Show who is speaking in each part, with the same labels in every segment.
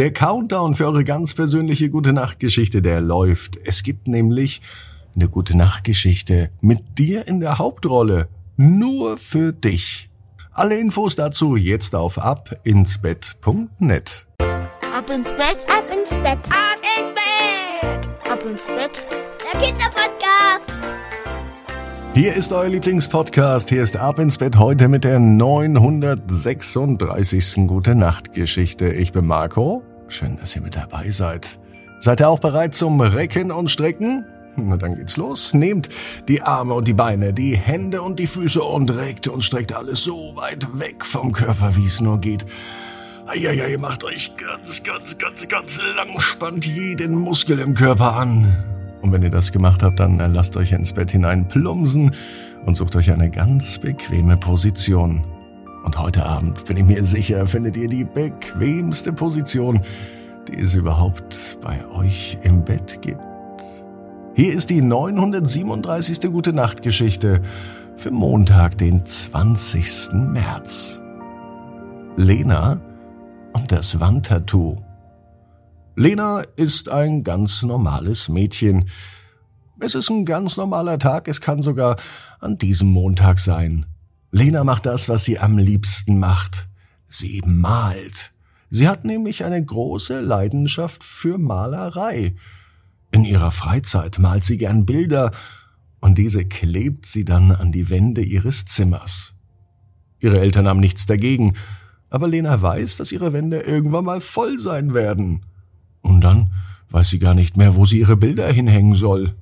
Speaker 1: Der Countdown für eure ganz persönliche Gute Nacht Geschichte, der läuft. Es gibt nämlich eine Gute Nacht Geschichte mit dir in der Hauptrolle. Nur für dich. Alle Infos dazu jetzt auf abinsbett.net.
Speaker 2: Ab ins Bett, ab ins Bett, ab ins Bett, ab ins Bett. Der Kinderpodcast.
Speaker 1: Hier ist euer Lieblingspodcast. Hier ist Ab ins Bett heute mit der 936. Gute Nacht Geschichte. Ich bin Marco. Schön, dass ihr mit dabei seid. Seid ihr auch bereit zum Recken und Strecken? Na dann geht's los. Nehmt die Arme und die Beine, die Hände und die Füße und reckt und streckt alles so weit weg vom Körper, wie es nur geht. Eieiei, macht euch ganz, ganz, ganz, ganz lang, spannt jeden Muskel im Körper an. Und wenn ihr das gemacht habt, dann lasst euch ins Bett hinein plumpsen und sucht euch eine ganz bequeme Position. Und heute Abend, bin ich mir sicher, findet ihr die bequemste Position, die es überhaupt bei euch im Bett gibt. Hier ist die 937. Gute Nacht Geschichte für Montag, den 20. März. Lena und das Wandtattoo. Lena ist ein ganz normales Mädchen. Es ist ein ganz normaler Tag, es kann sogar an diesem Montag sein. Lena macht das, was sie am liebsten macht. Sie malt. Sie hat nämlich eine große Leidenschaft für Malerei. In ihrer Freizeit malt sie gern Bilder und diese klebt sie dann an die Wände ihres Zimmers. Ihre Eltern haben nichts dagegen, aber Lena weiß, dass ihre Wände irgendwann mal voll sein werden. Und dann weiß sie gar nicht mehr, wo sie ihre Bilder hinhängen soll.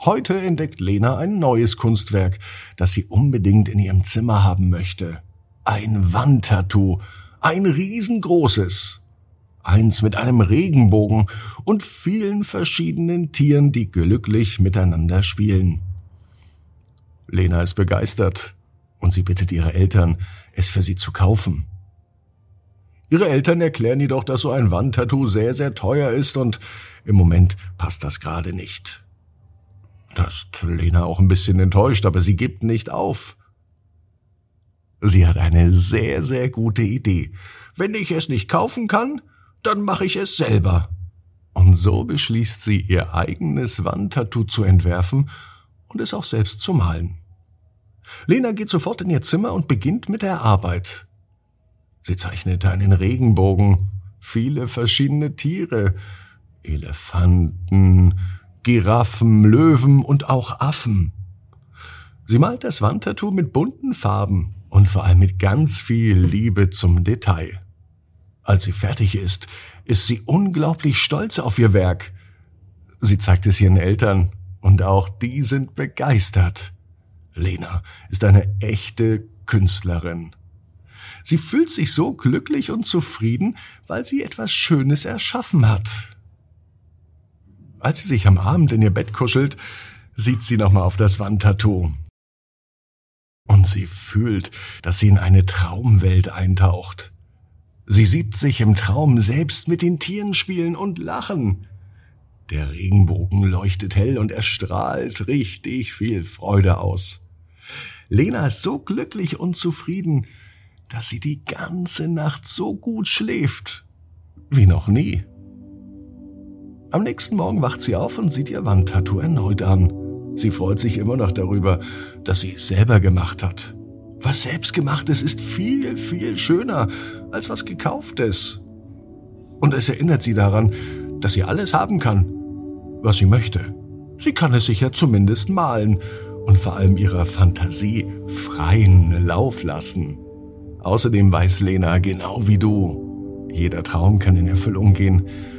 Speaker 1: Heute entdeckt Lena ein neues Kunstwerk, das sie unbedingt in ihrem Zimmer haben möchte. Ein Wandtattoo, ein riesengroßes. Eins mit einem Regenbogen und vielen verschiedenen Tieren, die glücklich miteinander spielen. Lena ist begeistert und sie bittet ihre Eltern, es für sie zu kaufen. Ihre Eltern erklären jedoch, dass so ein Wandtattoo sehr, sehr teuer ist und im Moment passt das gerade nicht. Das ist Lena auch ein bisschen enttäuscht, aber sie gibt nicht auf. Sie hat eine sehr, sehr gute Idee. Wenn ich es nicht kaufen kann, dann mache ich es selber. Und so beschließt sie, ihr eigenes Wandtattoo zu entwerfen und es auch selbst zu malen. Lena geht sofort in ihr Zimmer und beginnt mit der Arbeit. Sie zeichnet einen Regenbogen, viele verschiedene Tiere, Elefanten, Giraffen, Löwen und auch Affen. Sie malt das Wandtattoo mit bunten Farben und vor allem mit ganz viel Liebe zum Detail. Als sie fertig ist, ist sie unglaublich stolz auf ihr Werk. Sie zeigt es ihren Eltern und auch die sind begeistert. Lena ist eine echte Künstlerin. Sie fühlt sich so glücklich und zufrieden, weil sie etwas Schönes erschaffen hat. Als sie sich am Abend in ihr Bett kuschelt, sieht sie nochmal auf das Wandtattoo. Und sie fühlt, dass sie in eine Traumwelt eintaucht. Sie sieht sich im Traum selbst mit den Tieren spielen und lachen. Der Regenbogen leuchtet hell und er strahlt richtig viel Freude aus. Lena ist so glücklich und zufrieden, dass sie die ganze Nacht so gut schläft wie noch nie. Am nächsten Morgen wacht sie auf und sieht ihr Wandtattoo erneut an. Sie freut sich immer noch darüber, dass sie es selber gemacht hat. Was selbstgemachtes ist viel, viel schöner als was gekauftes. Und es erinnert sie daran, dass sie alles haben kann, was sie möchte. Sie kann es sich ja zumindest malen und vor allem ihrer Fantasie freien Lauf lassen. Außerdem weiß Lena genau wie du, jeder Traum kann in Erfüllung gehen